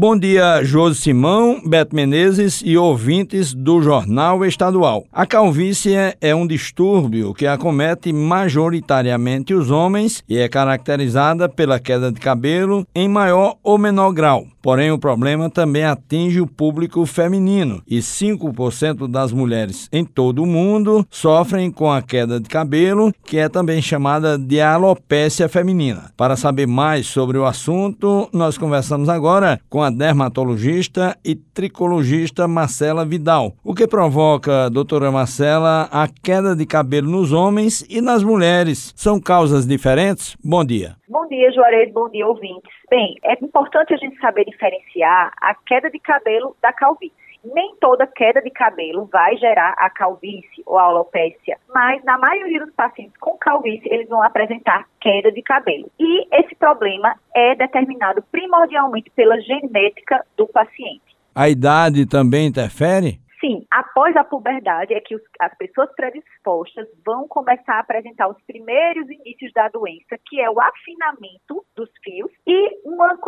Bom dia, Josi Simão, Beto Menezes e ouvintes do Jornal Estadual. A calvície é um distúrbio que acomete majoritariamente os homens e é caracterizada pela queda de cabelo em maior ou menor grau. Porém, o problema também atinge o público feminino e 5% das mulheres em todo o mundo sofrem com a queda de cabelo, que é também chamada de alopécia feminina. Para saber mais sobre o assunto, nós conversamos agora com a dermatologista e tricologista Marcela Vidal. O que provoca, doutora Marcela, a queda de cabelo nos homens e nas mulheres? São causas diferentes? Bom dia. Bom dia, Juarez. Bom dia, ouvintes. Bem, é importante a gente saber diferenciar a queda de cabelo da calvície. Nem toda queda de cabelo vai gerar a calvície ou a alopécia, mas na maioria dos pacientes com calvície, eles vão apresentar queda de cabelo. E esse problema é determinado primordialmente pela genética do paciente. A idade também interfere? Sim, após a puberdade é que os, as pessoas predispostas vão começar a apresentar os primeiros indícios da doença, que é o afinamento dos fios e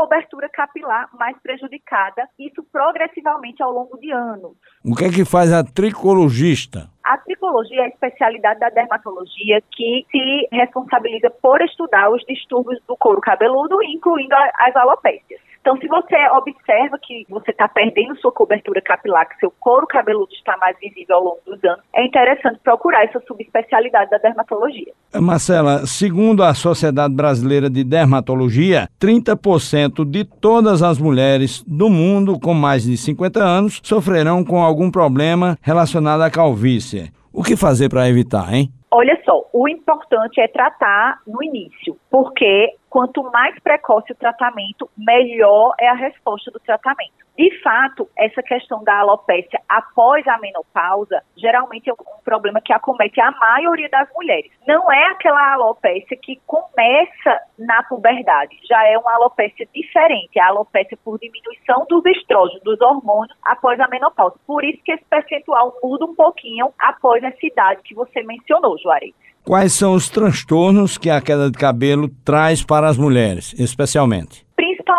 cobertura capilar mais prejudicada, isso progressivamente ao longo de anos. O que é que faz a tricologista? A tricologia é a especialidade da dermatologia que se responsabiliza por estudar os distúrbios do couro cabeludo, incluindo as alopécias. Então, se você observa que você está perdendo sua cobertura capilar, que seu couro cabeludo está mais visível ao longo dos anos, é interessante procurar essa subespecialidade da dermatologia. Marcela, segundo a Sociedade Brasileira de Dermatologia, 30% de todas as mulheres do mundo com mais de 50 anos sofrerão com algum problema relacionado à calvície. O que fazer para evitar, hein? Olha só, o importante é tratar no início, porque quanto mais precoce o tratamento, melhor é a resposta do tratamento. De fato, essa questão da alopécia após a menopausa geralmente é um problema que acomete a maioria das mulheres. Não é aquela alopécia que começa na puberdade, já é uma alopécia diferente, a alopécia por diminuição dos estrógenos, dos hormônios após a menopausa. Por isso que esse percentual muda um pouquinho após essa idade que você mencionou, Juarez. Quais são os transtornos que a queda de cabelo traz para as mulheres, especialmente?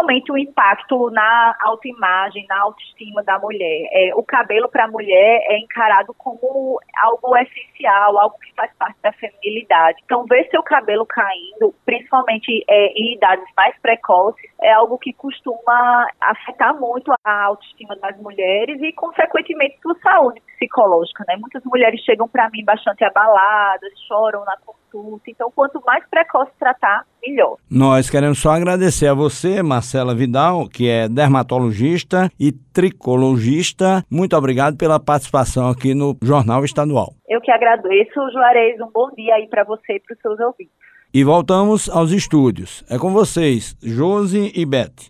Principalmente o impacto na autoimagem, na autoestima da mulher. É, o cabelo para a mulher é encarado como algo essencial, algo que faz parte da feminilidade. Então, ver seu cabelo caindo, principalmente é, em idades mais precoces, é algo que costuma afetar muito a autoestima das mulheres e, consequentemente, sua saúde psicológica. Né? Muitas mulheres chegam para mim bastante abaladas, choram na. Então, quanto mais precoce tratar, melhor. Nós queremos só agradecer a você, Marcela Vidal, que é dermatologista e tricologista. Muito obrigado pela participação aqui no Jornal Estadual. Eu que agradeço, Juarez. Um bom dia aí para você e para os seus ouvintes. E voltamos aos estúdios. É com vocês, Josi e Beth.